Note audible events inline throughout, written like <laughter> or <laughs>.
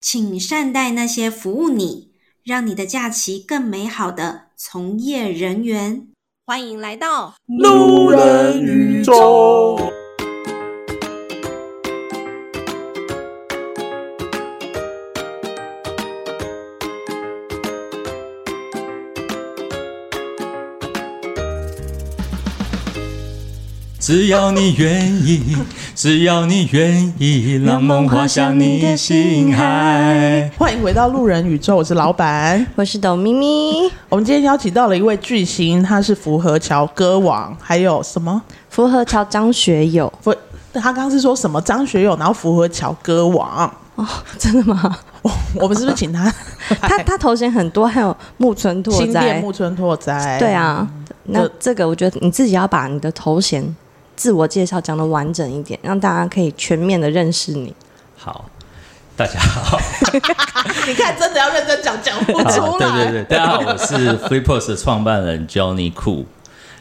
请善待那些服务你、让你的假期更美好的从业人员。欢迎来到路人宇宙。只要你愿意，只要你愿意，让梦划向你的心海。欢迎回到路人宇宙，我是老板，我是董咪咪。我们今天邀请到了一位巨星，他是福和桥歌王，还有什么？福和桥张学友。福，他刚刚是说什么？张学友，然后福和桥歌王。哦，真的吗？我我们是不是请他？<laughs> 他他头衔很多，还有木村拓哉。新店木村拓哉。对啊，那这个我觉得你自己要把你的头衔。自我介绍讲的完整一点，让大家可以全面的认识你。好，大家好。<laughs> 你看，真的要认真讲，讲不出来。对对对，大家好，我是 FreePOS 的创办人 Johnny Cool。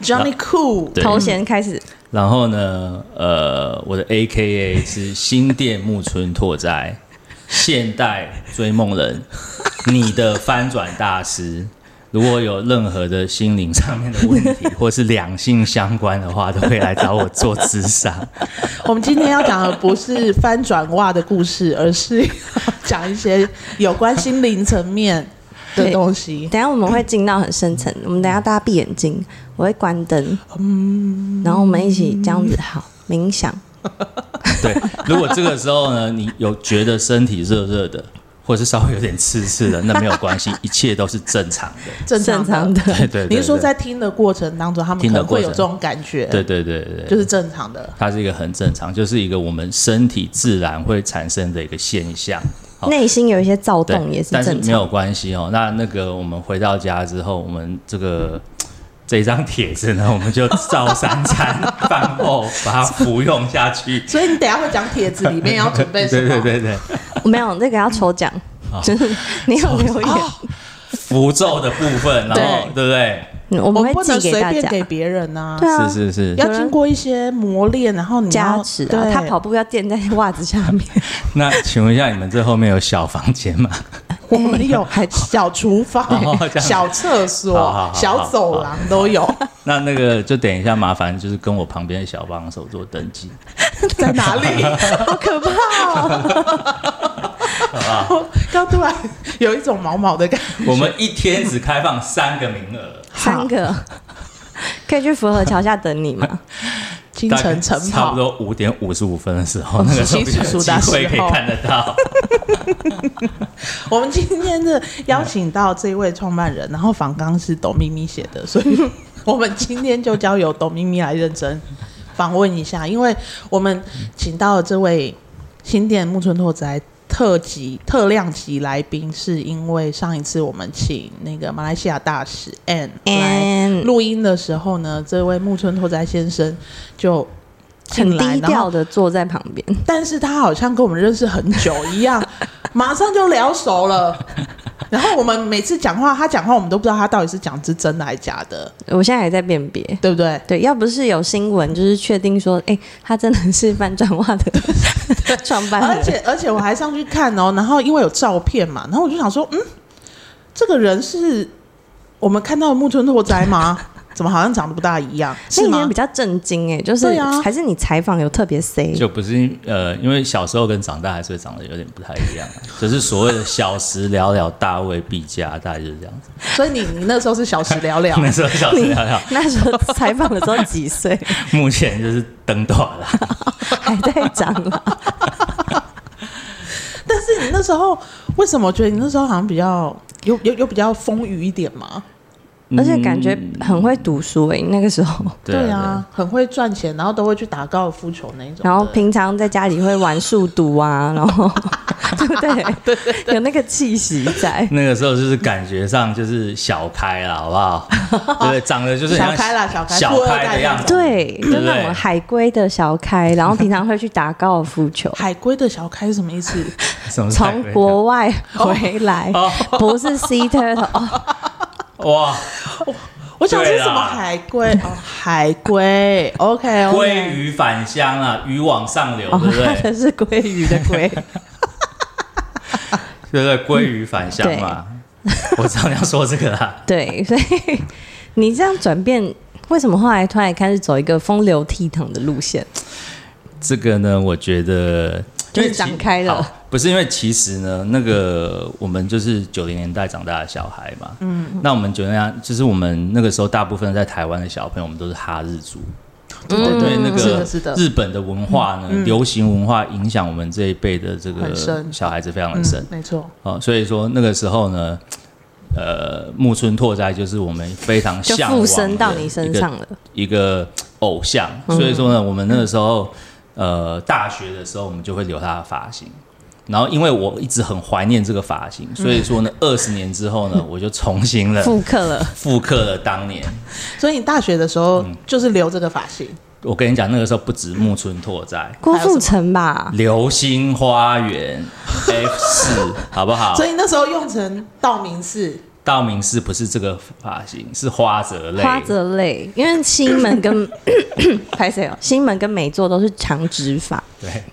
Johnny Cool，头衔开始。然后呢，呃，我的 AKA 是新店木村拓哉，现代追梦人，你的翻转大师。如果有任何的心灵上面的问题，或是两性相关的话，都可以来找我做咨商。<laughs> 我们今天要讲的不是翻转袜的故事，而是讲一些有关心灵层面的东西。<laughs> 等下我们会进到很深层，我们等下大家闭眼睛，我会关灯，嗯，然后我们一起这样子好冥想。<laughs> 对，如果这个时候呢，你有觉得身体热热的。或者是稍微有点刺刺的，那没有关系，<laughs> 一切都是正常的，正常的。对对，对，对。您说在听的过程当中，他们可能会有这种感觉。对对对对，就是正常的。它是一个很正常，就是一个我们身体自然会产生的一个现象。内心有一些躁动也是正常，但是没有关系哦。那那个我们回到家之后，我们这个这张帖子呢，我们就照三餐 <laughs> 饭后把它服用下去。所以你等下会讲帖子里面要准备什么？对对对对。没有，那个要抽奖，就是 <laughs> 你有留言符咒的部分，然后对不对？我们会寄给大家，给别人呐。对啊，是是是，要经过一些磨练，然后你加持。对，他跑步要垫在袜子下面。<laughs> 那请问一下，你们这后面有小房间吗？<laughs> 我们有，小厨房、小厕所、小走廊都有。那那个就等一下，麻烦就是跟我旁边的小帮手做登记。在哪里？好可怕哦！好 <laughs> 刚突然有一种毛毛的感觉。我们一天只开放三个名额，三个可以去福和桥下等你吗？<laughs> 清晨晨跑，差不多五点五十五分的时候，那个时候有机会可以看得到。<laughs> 我们今天是邀请到这位创办人，然后访纲是董咪咪写的，所以我们今天就交由董咪咪来认真访问一下，因为我们请到了这位新店木村拓哉特级特量级来宾，是因为上一次我们请那个马来西亚大使 Ann 来录音的时候呢，这位木村拓哉先生就很低调的坐在旁边，但是他好像跟我们认识很久一样，<laughs> 马上就聊熟了。<laughs> 然后我们每次讲话，他讲话我们都不知道他到底是讲是真的还是假的。我现在也在辨别，对不对？对，要不是有新闻，就是确定说，哎，他真的是翻转袜的 <laughs> 创办人。而且而且我还上去看哦，然后因为有照片嘛，然后我就想说，嗯，这个人是我们看到的木村拓哉吗？怎么好像长得不大一样？是吗？比较震惊哎，就是还是你采访有特别 say？就不是呃，因为小时候跟长大还是会长得有点不太一样，<laughs> 就是所谓的小时了了，大未必佳，大概就是这样子。所以你你那时候是小时了了，<laughs> 那时候小时了了，<laughs> 那时候采访的时候几岁？目前就是登短了，还在长了。但是你那时候为什么觉得你那时候好像比较有有有比较丰腴一点吗？而且感觉很会读书诶、欸，那个时候。<laughs> 对啊，对啊，很会赚钱，然后都会去打高尔夫球那种。然后平常在家里会玩数独啊，<laughs> 然后 <laughs> 对不对？对，有那个气息在。那个时候就是感觉上就是小开了，好不好？对，长得就是小开了，小开，小开的样子。对，就那种海龟的小开，然后平常会去打高尔夫球。海龟的小开是什么意思？从国外回来，不是 sea turtle。哇，<laughs> 我想是什么海龟哦，海龟，OK，鲑鱼返乡啊，鱼往上流，对不对？<laughs> 是鲑鱼的鲑。<laughs> 对对，鲑鱼返乡嘛。我知道你要说这个啦。对，所以你这样转变，为什么后来突然开始走一个风流倜傥的路线？这个呢，我觉得就是长开了。不是因为其实呢，那个我们就是九零年代长大的小孩嘛。嗯。那我们九零年代，就是我们那个时候大部分在台湾的小朋友，我们都是哈日族。对对对，那个日本的文化呢，流行文化影响我们这一辈的这个小孩子非常的深。没错。哦，所以说那个时候呢，呃，木村拓哉就是我们非常向往到你身上的一个偶像。所以说呢，我们那个时候。呃，大学的时候我们就会留他的发型，然后因为我一直很怀念这个发型，所以说呢，二十年之后呢，<laughs> 我就重新了复刻了复刻了当年。所以你大学的时候就是留这个发型。我跟你讲，那个时候不止木村拓哉，郭富城吧，流星花园 F 四，好不好？<laughs> 所以那时候用成道明寺。道明寺不是这个发型，是花泽类。花泽类，因为西门跟 <laughs> 拍谁哦，西门跟美作都是长直发。对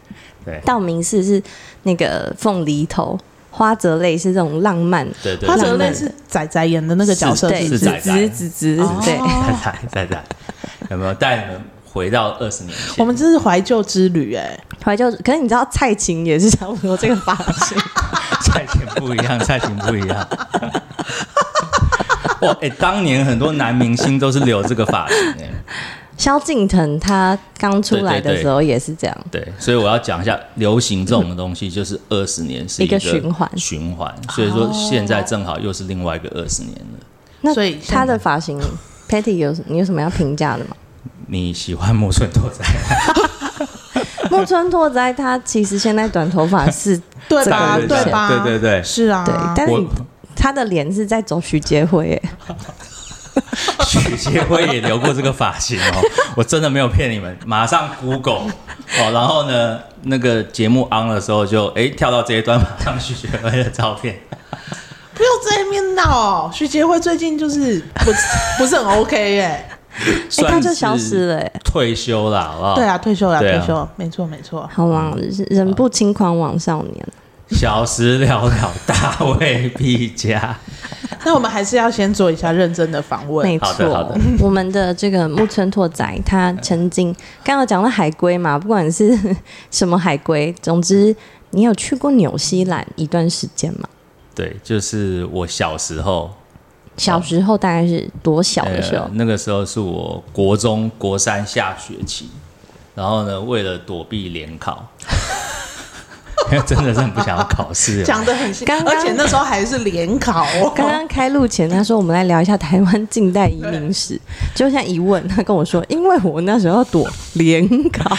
对。道明寺是那个凤梨头，花泽类是这种浪漫。对对。花泽类是仔仔演的那个角色，对，子子子子，对，仔仔仔仔，有没有带你们回到二十年前？我们这是怀旧之旅哎，怀旧。可是你知道蔡琴也是差不多这个发型。<laughs> 蔡琴不一样，蔡琴不一样。哇，哎、欸，当年很多男明星都是留这个发型哎。<laughs> 萧敬腾他刚出来的时候也是这样。对，对，对，所以我要讲一下，流行这种东西就是二十年是一个循环，循环。所以说现在正好又是另外一个二十年了。那所以他的发型，Patty 有你有什么要评价的吗？<laughs> 你喜欢木村拓哉吗？<laughs> 木村拓哉他其实现在短头发是对吧？对吧？对对对，是啊。对，但是。他的脸是在走许杰辉，许杰辉也留过这个发型哦，<laughs> 我真的没有骗你们，马上 Google 哦，然后呢，那个节目 on 的时候就哎跳到这一段，马上许杰辉的照片，不要在那边闹，许杰辉最近就是不 <laughs> 不是很 OK 耶，哎，他就消失了，退休了，好不好？对啊，退休了，退休，没错没错，好嘛，人不轻狂枉少年。小时了了，大未必佳。<laughs> 那我们还是要先做一下认真的访问。没错，<laughs> 我们的这个木村拓哉，他曾经刚刚讲到海龟嘛，不管是什么海龟，总之你有去过纽西兰一段时间吗？对，就是我小时候。小时候大概是多小的时候？呃，那个时候是我国中国三下学期，然后呢，为了躲避联考。<laughs> 真的是很不想要考试，讲的很刚刚，而且那时候还是联考哦。刚刚开录前，他说我们来聊一下台湾近代移民史，就像一问，他跟我说，因为我那时候要躲联考。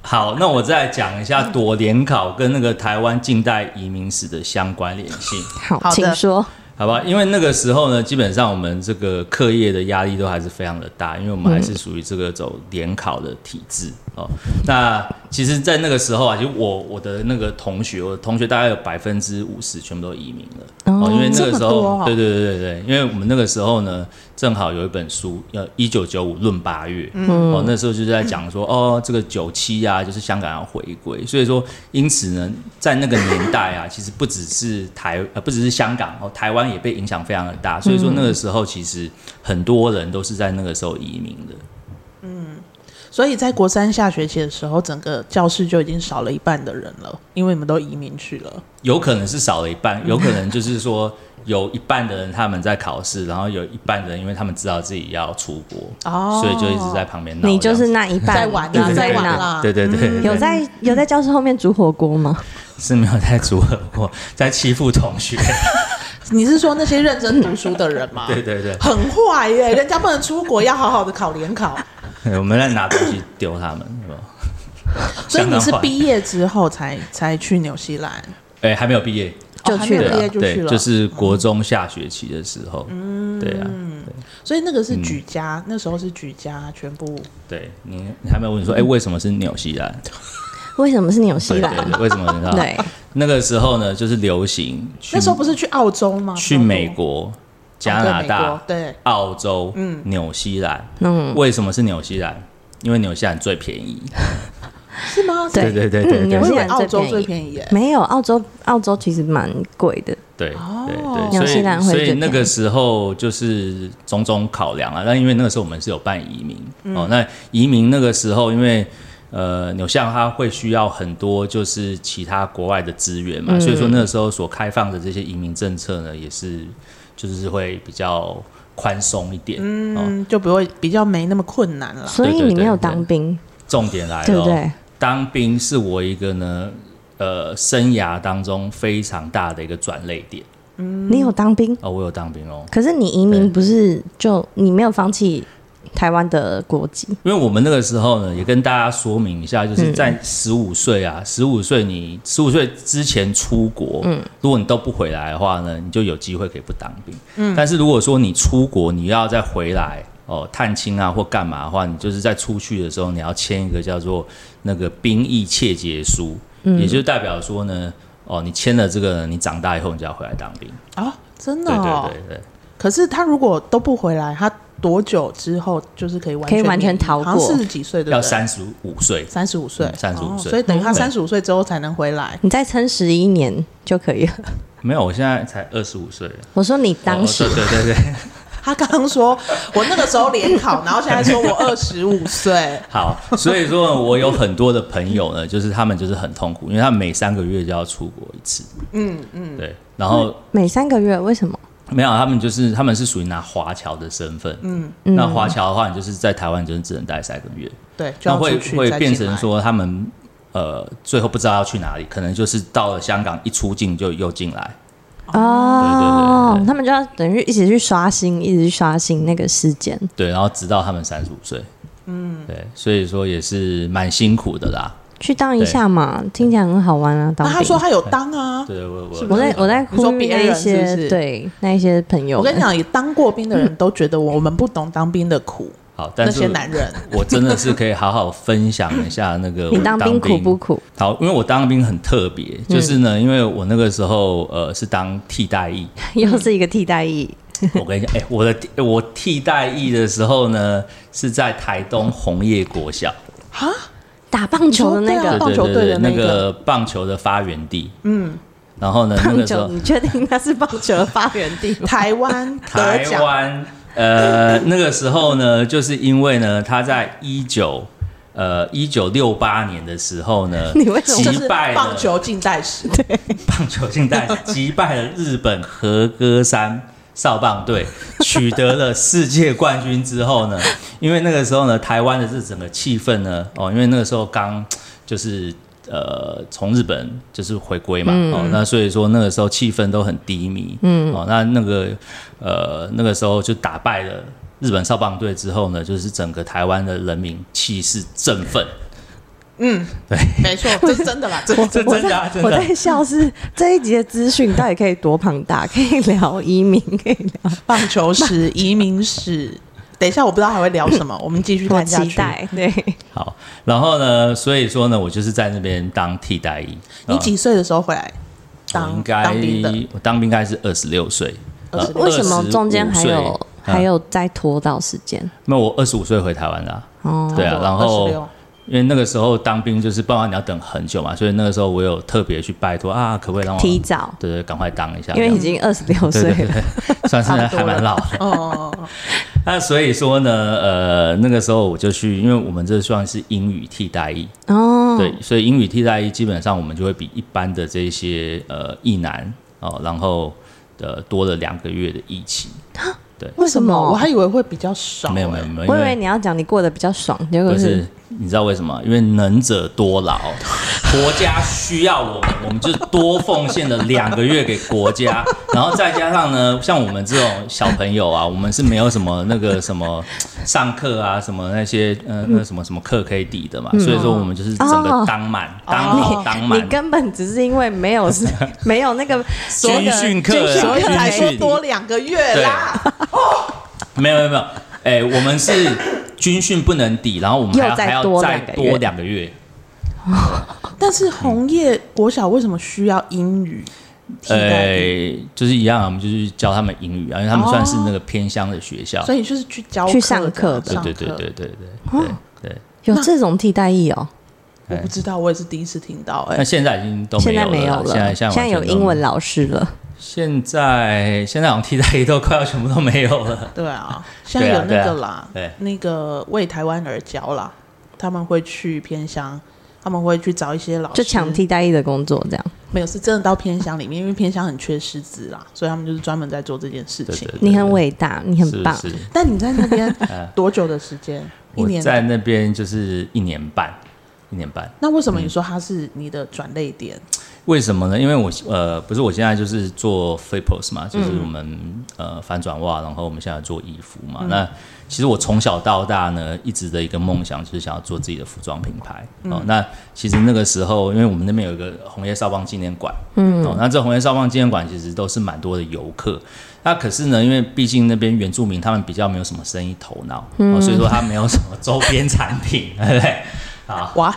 好，那我再讲一下躲联考跟那个台湾近代移民史的相关联性。好，请说。好吧，因为那个时候呢，基本上我们这个课业的压力都还是非常的大，因为我们还是属于这个走联考的体制、嗯、哦。那其实，在那个时候啊，就我我的那个同学，我的同学大概有百分之五十全部都移民了。哦，因为那个时候，哦、对对对对对，因为我们那个时候呢。正好有一本书，要一九九五论八月，嗯、哦，那时候就是在讲说，哦，这个九七啊，就是香港要回归，所以说，因此呢，在那个年代啊，<laughs> 其实不只是台，呃，不只是香港，哦，台湾也被影响非常的大，所以说那个时候其实很多人都是在那个时候移民的，嗯，所以在国三下学期的时候，整个教室就已经少了一半的人了，因为你们都移民去了，有可能是少了一半，<laughs> 有可能就是说。有一半的人他们在考试，然后有一半的人，因为他们知道自己要出国，哦，所以就一直在旁边闹。你就是那一半在玩啊，在玩啊，对对对，有在有在教室后面煮火锅吗？是没有在煮火锅，<laughs> 在欺负同学。<laughs> 你是说那些认真读书的人吗？对对对，很坏耶，人家不能出国，要好好的考联考。<laughs> 我们在拿东西丢他们，是吧？<laughs> 所以你是毕业之后才才去纽西兰？哎，还没有毕业。就去了，对，对，就是国中下学期的时候，嗯，对啊，对，所以那个是举家，嗯、那时候是举家全部。对你，你还没有问说，哎、欸，为什么是纽西兰？<laughs> 为什么是纽西兰？对，对，对，为什么你知道？对，那个时候呢，就是流行。那时候不是去澳洲吗？去美国、加拿大、哦、对，澳洲、嗯，纽西兰。嗯，为什么是纽西兰？因为纽西兰最便宜。<laughs> 是吗？对对对对纽西兰澳洲最最便宜耶。没有，澳洲澳洲其实蛮贵的。对哦对纽对，所西兰会以所以最便宜那个时候就是种种考量啊。那因为那个时候我们是有办移民、嗯哦，那移民那个时候因为呃纽西兰它会需要很多就是其他国外的资源嘛，嗯所以说那个时候所开放的这些移民政策呢，也是就是会比较宽松一点。哦，嗯，就不会比较没那么困难了。所以你没有当兵，重点来了、哦，对不对？当兵是我一个呢呃生涯当中非常大的一个转捩点。嗯你有当兵，哦，我有当兵哦。可是你移民不是就你没有放弃台湾的国籍？因为我们那个时候呢，也跟大家说明一下，就是在十五岁啊，十五岁你十五岁之前出国，嗯，如果你都不回来的话呢，你就有机会可以不当兵。嗯，但是如果说你出国，你要再回来哦，探亲啊或干嘛的话，你就是在出去的时候，你要签一个叫做那个兵役切结书，嗯，也就是代表说呢。哦，你签了这个，你长大以后你就要回来当兵哦，真的哦。对对对对。可是他如果都不回来，他多久之后就是可以完全可以完全逃过？好像四十几岁对不对？要三十五岁，三十五岁，三十五岁，所以等于他三十五岁之后才能回来。你再撑十一年就可以了。没有，我现在才二十五岁。我说你当时，哦、对对对对。<laughs> 他刚刚说我那个时候联考，然后现在说我二十五岁。<laughs> 好，所以说我有很多的朋友呢，就是他们就是很痛苦，因为他们每三个月就要出国一次。嗯嗯，对。然后每三个月为什么？没有，他们就是他们是属于拿华侨的身份。嗯嗯。那华侨的话，你就是在台湾就是只能待三个月。对。那会会变成说他们呃最后不知道要去哪里，可能就是到了香港一出境就又进来。哦，对对对对，他们就要等于一直去刷新，一直去刷新那个时间。对，然后直到他们三十五岁。嗯，对，所以说也是蛮辛苦的啦。去当一下嘛，听起来很好玩啊。当他说他有当啊。对，我我我在我在呼吁那一些对那一些朋友。我跟你讲，也 <laughs> 当过兵的人都觉得我们不懂当兵的苦。<laughs> 好，但是那些男人，<laughs> 我真的是可以好好分享一下那个你当兵苦不苦？好，因为我当兵很特别，就是呢，因为我那个时候呃是当替代役，又是一个替代役。我跟你讲，哎，我的我替代役的时候呢是在台东红叶国小啊，打棒球的那个。棒球队的那个。棒球的发源地，嗯，然后呢，那个时候你确定那是棒球的发源地？<laughs> 台湾，台湾。呃，那个时候呢，就是因为呢，他在一九呃一九六八年的时候呢，<laughs> 你为什么？击败了棒球近代史，对，<laughs> 棒球近代史击败了日本和歌山少棒队，取得了世界冠军之后呢，因为那个时候呢，台湾的这整个气氛呢，哦，因为那个时候刚就是。呃，从日本就是回归嘛，嗯、哦，那所以说那个时候气氛都很低迷，嗯，哦，那那个呃那个时候就打败了日本少棒队之后呢，就是整个台湾的人民气势振奋，嗯，对，没错，<laughs> 这是真的啦，这这真的、啊、真的。我在笑是这一集的资讯到底可以多庞大，可以聊移民，可以聊棒球史、移民史。等一下，我不知道还会聊什么，<laughs> 我们继续看下去。期待，对，好，然后呢，所以说呢，我就是在那边当替代役。你几岁的时候回来？当应该当兵的，我当兵应该是二十六岁。为什么中间还有还有再拖到时间？那我二十五岁回台湾的。哦，对啊，然后。因为那个时候当兵就是，不然你要等很久嘛，所以那个时候我有特别去拜托啊，可不可以让我提早？对对，赶快当一下。因为已经二十六岁了，<laughs> 算是还蛮老的。哦。<laughs> 那所以说呢，呃，那个时候我就去，因为我们这算是英语替代役哦，对，所以英语替代役基本上我们就会比一般的这些呃役男哦，然后呃多了两个月的役期。<gasps> 对，为什么？我还以为会比较少。没有没有没有，我以为你要讲你过得比较爽，结果是。你知道为什么？因为能者多劳，<laughs> 国家需要我们，我们就多奉献了两个月给国家，然后再加上呢，像我们这种小朋友啊，我们是没有什么那个什么上课啊，什么那些呃那什么什么课可以抵的嘛，嗯、所以说我们就是整个当满，哦、当好当满。你根本只是因为没有是 <laughs> 没有那个军训课，所以才说多两个月啦。没有没有没有，哎、欸，我们是。军训不能抵然后我们还要再多两个月。<laughs> 但是红叶国小为什么需要英语？呃就是一样我们就是教他们英语啊因为他们算是那个偏乡的学校。所以就是去教去上课的。对对对对对对有这种替代意哦？我不知道我也是第一次听到哎。那现在已经都没有了现在现在有英文老师了。现在现在好像替代役都快要全部都没有了。<laughs> 对啊，<laughs> 现在有那个啦，对，那个为台湾而教啦，他们会去偏乡，他们会去找一些老师，就抢替代役的工作，这样没有，是真的到偏乡里面，因为偏乡很缺师资啦，所以他们就是专门在做这件事情。你很伟大，你很棒。但你在那边多久的时间？一年？<laughs> 在那边就是一年半，一年半。那为什么你说他是你的转捩点？为什么呢？因为我呃，不是我现在就是做 Flippers 嘛，就是我们、嗯、呃反转袜，然后我们现在做衣服嘛。嗯、那其实我从小到大呢，一直的一个梦想就是想要做自己的服装品牌。嗯、哦，那其实那个时候，因为我们那边有一个红叶少棒纪念馆，嗯，哦，那这红叶少棒纪念馆其实都是蛮多的游客。那可是呢，因为毕竟那边原住民他们比较没有什么生意头脑，嗯、哦，所以说他没有什么周边产品，<laughs> 对不对？啊哇！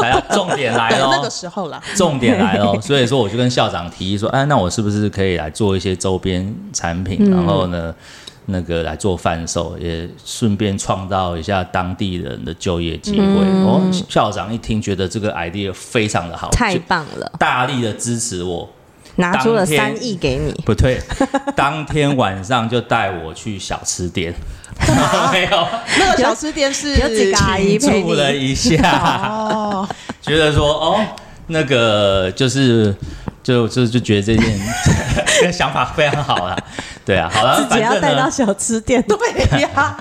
来了，重点来了，那个时候了，重点来了。所以说，我就跟校长提议说，哎，那我是不是可以来做一些周边产品，然后呢，那个来做贩售，也顺便创造一下当地人的就业机会。哦，校长一听，觉得这个 idea 非常的好，太棒了，大力的支持我，拿出了三亿给你。不对，当天晚上就带我去小吃店。没有，那个小吃店是有几个阿姨陪你了一下，哦，觉得说哦，那个就是就就就觉得这件 <laughs> 这个想法非常好啊，对啊，好了，自己要带到小吃店，<laughs> 对呀，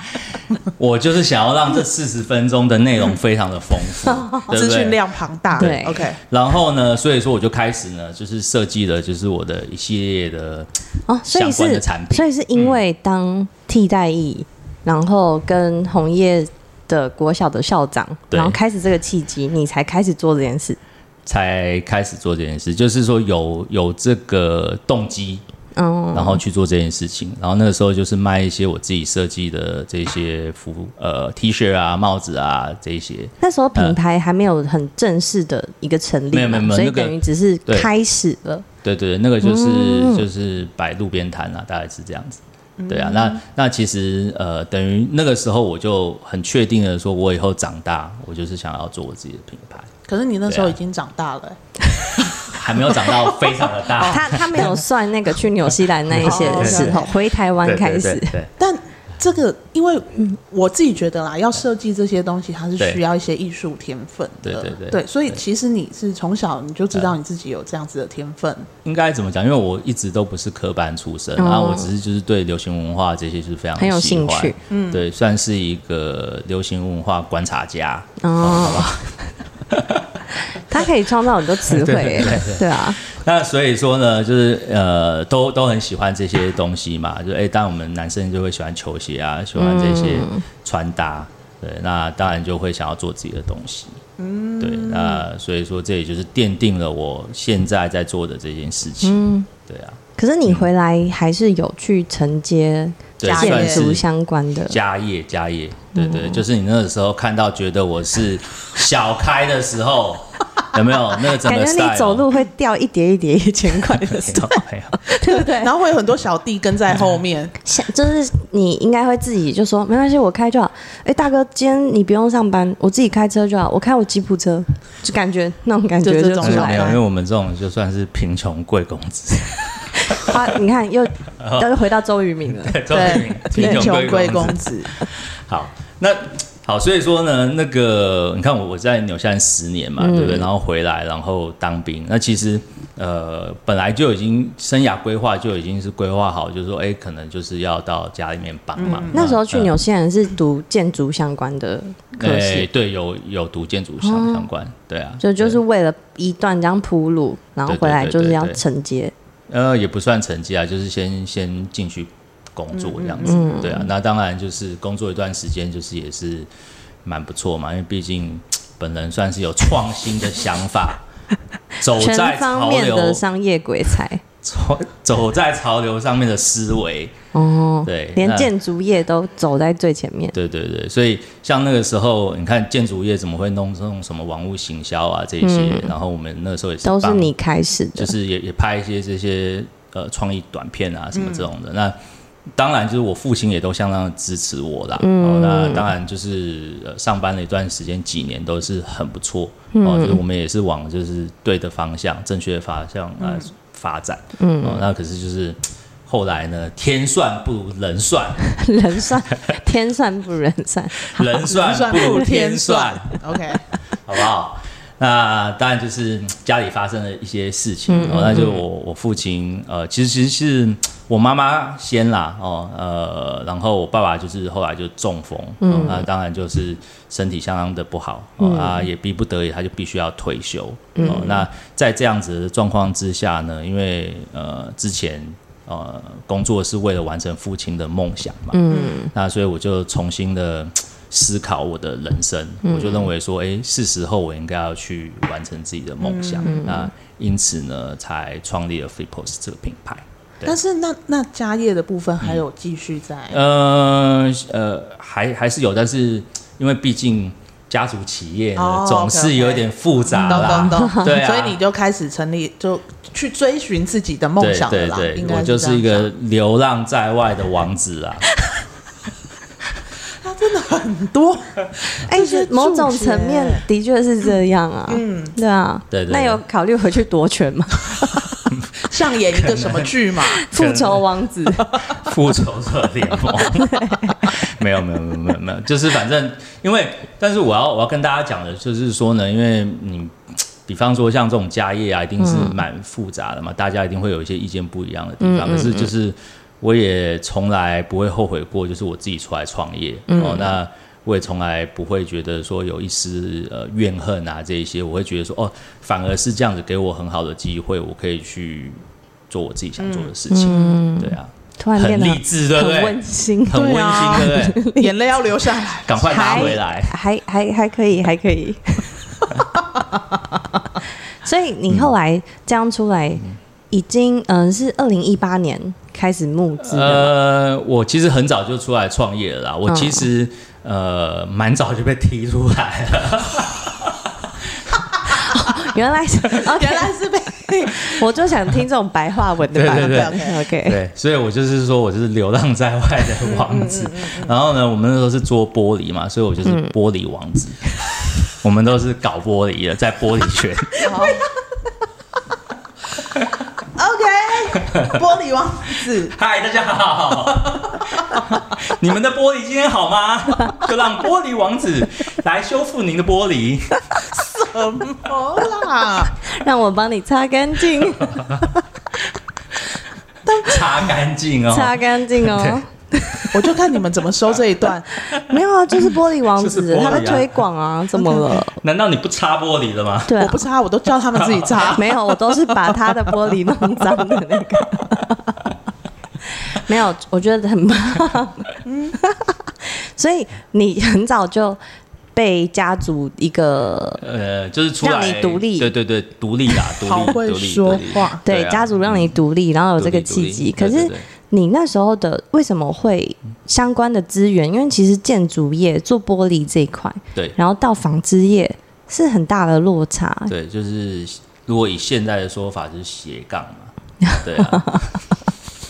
我就是想要让这四十分钟的内容非常的丰富，<laughs> 资讯量庞大，对，OK，然后呢，所以说我就开始呢，就是设计了就是我的一系列的哦相关的产品，所以是因为当替代役。然后跟红叶的国小的校长，然后开始这个契机，你才开始做这件事，才开始做这件事，就是说有有这个动机，嗯，然后去做这件事情，然后那个时候就是卖一些我自己设计的这些服呃 T 恤啊、帽子啊这些。那时候品牌还没有很正式的一个成立，没有没有，所以等于只是开始了。对对对，那个就是、嗯、就是摆路边摊啊，大概是这样子。对啊，那那其实呃，等于那个时候我就很确定的说，我以后长大，我就是想要做我自己的品牌。可是你那时候已经长大了，<laughs> <laughs> <laughs> 还没有长到非常的大。<laughs> 他他没有算那个去纽西兰那一些的时候，回台湾开始。但这个，因为我自己觉得啦，要设计这些东西，它是需要一些艺术天分的。对对对，对，所以其实你是从小你就知道你自己有这样子的天分。应该怎么讲？因为我一直都不是科班出身，然后我只是就是对流行文化这些就是非常很有兴趣。嗯，对，算是一个流行文化观察家。哦，好吧。<laughs> <laughs> 他可以创造很多词汇，<laughs> 对，啊。那所以说呢，就是呃，都都很喜欢这些东西嘛。就哎，当然我们男生就会喜欢球鞋啊，喜欢这些穿搭。嗯、对，那当然就会想要做自己的东西。嗯，对。那所以说，这也就是奠定了我现在在做的这件事情。嗯，对啊。可是你回来还是有去承接建筑相关的家业，家业。对对，就是你那个时候看到觉得我是小开的时候。有没有那个整个感觉你走路会掉一叠一叠一千块的时候，<laughs> 对不对？然后会有很多小弟跟在后面，就是你应该会自己就说没关系，我开就好。哎，大哥，今天你不用上班，我自己开车就好，我开我吉普车，就感觉那种感觉就出来了。没有，因为我们这种就算是贫穷贵公子。啊，你看又又回到周渝民了，<laughs> 对，贫穷贵公子。<laughs> 好，那。好，所以说呢，那个你看我我在纽西兰十年嘛，嗯、对不对？然后回来，然后当兵。那其实呃，本来就已经生涯规划就已经是规划好，就是说，哎，可能就是要到家里面帮忙。嗯、那时候去纽西兰是读建筑相关的科系，对，有有读建筑相相关，哦、对啊，就就是为了一段这样铺路，然后回来就是要承接。呃，也不算成绩啊，就是先先进去。工作这样子，嗯嗯、对啊，那当然就是工作一段时间，就是也是蛮不错嘛，因为毕竟本人算是有创新的想法，走在 <laughs> 潮流的商业鬼才，<laughs> 走走在潮流上面的思维。哦，对，连建筑业都走在最前面，对对对，所以像那个时候，你看建筑业怎么会弄这种什么网络行销啊这些，嗯、然后我们那时候也是都是你开始的，就是也也拍一些这些呃创意短片啊什么这种的，嗯、那。当然，就是我父亲也都相当的支持我啦。嗯、哦，那当然就是、呃、上班了一段时间，几年都是很不错。嗯、哦，就是我们也是往就是对的方向、正确的方向来发展。嗯，哦，那可是就是后来呢，天算不如人算，<laughs> 人算天算不如人算，人算不如天算。OK，<laughs> 好不好？那当然就是家里发生了一些事情，嗯嗯嗯哦，那就我我父亲呃，其实其实是我妈妈先啦哦，呃，然后我爸爸就是后来就中风，嗯、哦，那当然就是身体相当的不好，哦、啊，也逼不得已，他就必须要退休，嗯、哦，那在这样子的状况之下呢，因为呃之前呃工作是为了完成父亲的梦想嘛，嗯，那所以我就重新的。思考我的人生，嗯、我就认为说，哎、欸，是时候我应该要去完成自己的梦想。嗯、那因此呢，才创立了 Fitpose 这个品牌。但是那那家业的部分还有继续在？嗯、呃呃，还还是有，但是因为毕竟家族企业总是有点复杂啦。懂懂懂。对啊，<laughs> 所以你就开始成立，就去追寻自己的梦想了啦。对对对，我就是一个流浪在外的王子啊。<laughs> 他真的很多，哎，某种层面的确是这样啊。嗯，对啊，对对。那有考虑回去夺权吗？<laughs> 上演一个什么剧嘛？<laughs> 复仇王子，<laughs> 复仇者联盟。没有没有没有没有没有，就是反正因为，但是我要我要跟大家讲的就是说呢，因为你比方说像这种家业啊，一定是蛮复杂的嘛，大家一定会有一些意见不一样的地方，可是就是。我也从来不会后悔过，就是我自己出来创业、嗯、哦。那我也从来不会觉得说有一丝呃怨恨啊这一些，我会觉得说哦，反而是这样子给我很好的机会，我可以去做我自己想做的事情。嗯、对啊，突然很励志，对不对？很温馨，很温馨，对不对？<laughs> 眼泪要流下来，赶快拿回来，还还还可以，还可以。<laughs> 所以你后来这样出来，已经嗯、呃、是二零一八年。开始募资。呃，我其实很早就出来创业了啦。我其实、哦、呃蛮早就被踢出来了。<laughs> 原来是，<laughs> 原来是被，<laughs> 我就想听这种白话文的版本。对对对，OK。对，所以我就是说我就是流浪在外的王子。然后呢，我们那时候是做玻璃嘛，所以我就是玻璃王子。嗯、我们都是搞玻璃的，在玻璃圈。OK，玻璃王子，嗨，大家好，你们的玻璃今天好吗？就让玻璃王子来修复您的玻璃。什么啦？<laughs> 让我帮你擦干净，<laughs> 擦干净哦，擦干净哦。<laughs> 我就看你们怎么收这一段，没有啊，就是玻璃王子，他在推广啊，怎么了？难道你不擦玻璃的吗？对，我不擦，我都叫他们自己擦。没有，我都是把他的玻璃弄脏的那个。没有，我觉得很棒。嗯，所以你很早就被家族一个呃，就是出来让你独立，对对对，独立啦，<laughs> 独立，好会说话，对，家族让你独立，然后有这个契机，可是。你那时候的为什么会相关的资源？因为其实建筑业做玻璃这一块，对，然后到纺织业是很大的落差。对，就是如果以现在的说法，就是斜杠嘛。对啊，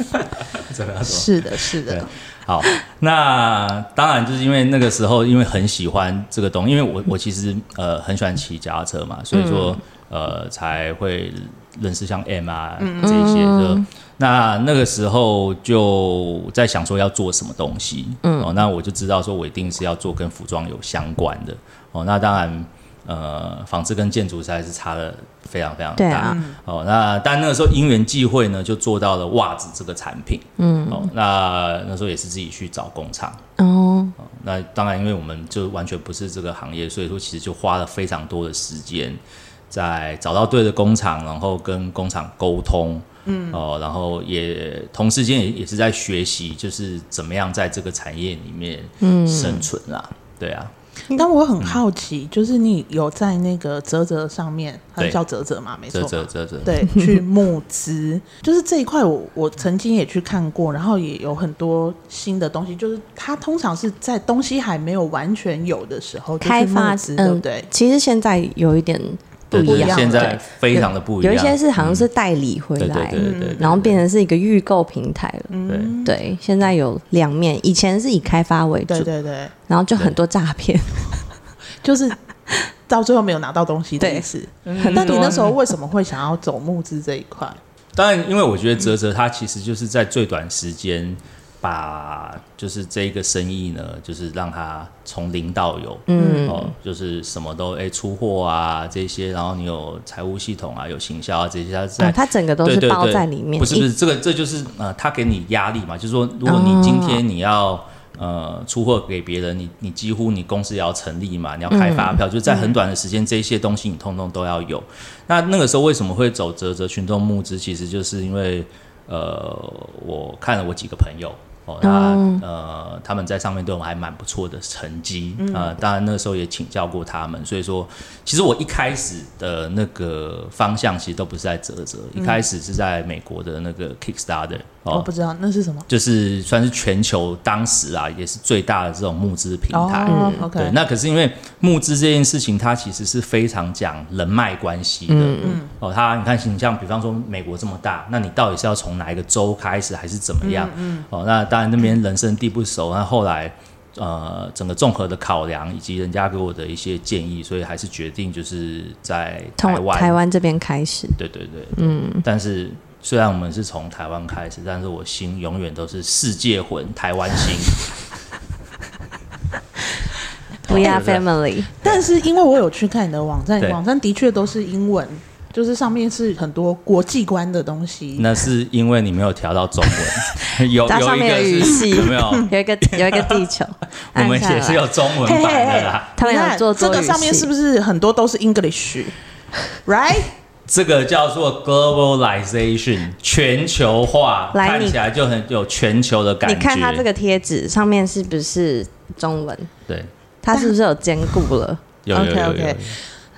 <laughs> <laughs> 怎么样说？是的，是的。好，那当然就是因为那个时候，因为很喜欢这个东西，因为我我其实呃很喜欢骑脚踏车嘛，所以说、嗯、呃才会认识像 M 啊这些的。嗯那那个时候就在想说要做什么东西，嗯，哦，那我就知道说我一定是要做跟服装有相关的，哦，那当然，呃，纺织跟建筑实在是差的非常非常大，啊，哦，那但那个时候因缘际会呢，就做到了袜子这个产品，嗯，哦，那那时候也是自己去找工厂，哦，哦，那当然因为我们就完全不是这个行业，所以说其实就花了非常多的时间在找到对的工厂，然后跟工厂沟通。嗯。哦，然后也同时间也也是在学习，就是怎么样在这个产业里面生存啊。嗯、对啊，但我很好奇，嗯、就是你有在那个泽泽上面，它叫泽泽嘛？没错，啧啧啧啧，对，<laughs> 去募资，就是这一块我我曾经也去看过，然后也有很多新的东西，就是它通常是在东西还没有完全有的时候开发，对不对？其实现在有一点。不一样。现在非常的不一样，有一些是好像是代理回来，对对对，然后变成是一个预购平台了。对对，现在有两面，以前是以开发为主，对对对，然后就很多诈骗，<laughs> 就是到最后没有拿到东西的意思。那你那时候为什么会想要走募资这一块？当然，因为我觉得泽泽他其实就是在最短时间。把就是这一个生意呢，就是让它从零到有，嗯，哦，就是什么都哎、欸、出货啊这些，然后你有财务系统啊，有行销啊这些，它在、哦、它整个都是包在里面。不是不是，这个这就是呃，他给你压力嘛，就是说，如果你今天你要、哦、呃出货给别人，你你几乎你公司也要成立嘛，你要开发票，嗯、就是在很短的时间，这些东西你通通都要有。嗯、那那个时候为什么会走泽泽群众募资？其实就是因为呃，我看了我几个朋友。哦，那呃，他们在上面对我们还蛮不错的成绩啊、呃。当然那个时候也请教过他们，所以说，其实我一开始的那个方向其实都不是在泽泽，一开始是在美国的那个 Kickstarter。我不知道那是什么，就是算是全球当时啊，也是最大的这种募资平台。对，那可是因为募资这件事情，它其实是非常讲人脉关系的。嗯嗯。哦，它你看，你像比方说美国这么大，那你到底是要从哪一个州开始，还是怎么样？嗯。嗯哦，那当然那边人生地不熟，那后来呃，整个综合的考量以及人家给我的一些建议，所以还是决定就是在台湾台湾这边开始。对对对。嗯。但是。虽然我们是从台湾开始，但是我心永远都是世界魂，台湾心。<laughs> We are family。但是因为我有去看你的网站，网站的确都是英文，就是上面是很多国际观的东西。那是因为你没有调到中文，<laughs> 有有一个语系有没有？<laughs> 有一个有一个地球，<laughs> 我们也是有中文版的啦。他们有做这个上面是不是很多都是 English？Right？这个叫做 globalization，全球化，来看起来就很有全球的感觉。你看它这个贴纸上面是不是中文？对，它是不是有兼顾了？有有有有，有，有。Okay, okay.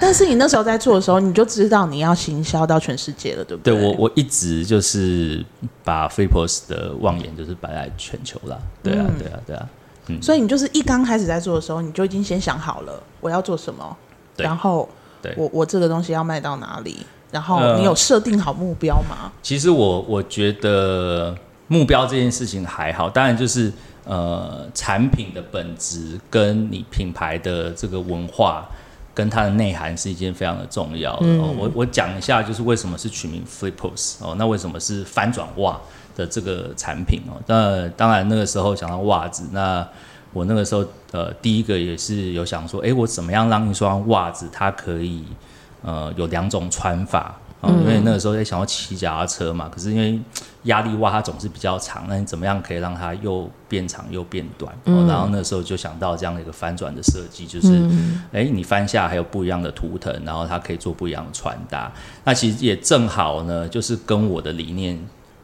但是你那时候在做的时候，你就知道你要行销到全世界了，对不对？对，我我一直就是把 Flipos 的望眼就是摆在全球了。对啊，嗯、对啊，对啊。嗯。所以你就是一刚开始在做的时候，你就已经先想好了我要做什么，然后我我这个东西要卖到哪里。然后你有设定好目标吗？呃、其实我我觉得目标这件事情还好，当然就是呃产品的本质跟你品牌的这个文化跟它的内涵是一件非常的重要的。嗯哦、我我讲一下，就是为什么是取名 Flipos 哦，那为什么是翻转袜的这个产品哦？那当然那个时候讲到袜子，那我那个时候呃第一个也是有想说，哎，我怎么样让一双袜子它可以。呃，有两种穿法啊，因为那个时候在想要骑脚踏车嘛，可是因为压力袜它总是比较长，那你怎么样可以让它又变长又变短？嗯、然后那时候就想到这样的一个翻转的设计，就是，哎、嗯，你翻下还有不一样的图腾，然后它可以做不一样的穿搭。那其实也正好呢，就是跟我的理念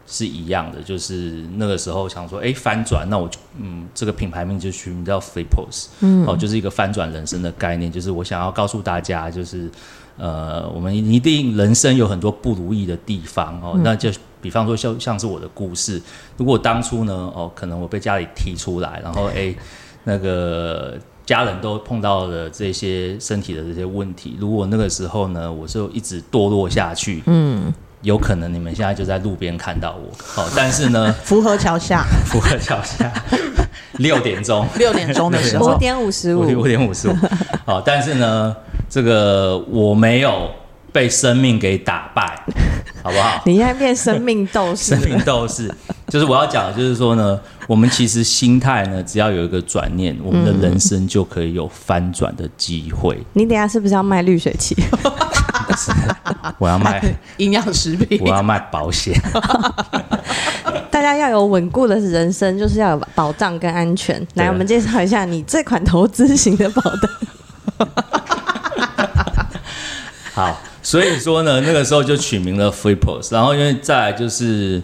是一样的，就是那个时候想说，哎，翻转，那我就嗯，这个品牌名就取名叫 Flipos，嗯，哦，就是一个翻转人生的概念，就是我想要告诉大家，就是。呃，我们一定人生有很多不如意的地方哦，嗯、那就比方说像像是我的故事，如果当初呢，哦，可能我被家里踢出来，然后 <laughs> 哎，那个家人都碰到了这些身体的这些问题，如果那个时候呢，我就一直堕落下去，嗯，有可能你们现在就在路边看到我，好、哦，但是呢，<laughs> 福和桥下，<laughs> 福和桥下，六点钟，六点钟的时候，五点五十五，五点五十五，好，但是呢。这个我没有被生命给打败，<laughs> 好不好？你现在变生命斗士。生命斗士，就是我要讲的，就是说呢，我们其实心态呢，只要有一个转念，我们的人生就可以有翻转的机会。你等下是不是要卖滤水器？<laughs> 我要卖 <laughs> 营养食品，我要卖保险。大家要有稳固的人生，就是要有保障跟安全。来，我们介绍一下你这款投资型的保单。好，所以说呢，那个时候就取名了 Flipos，然后因为再来就是，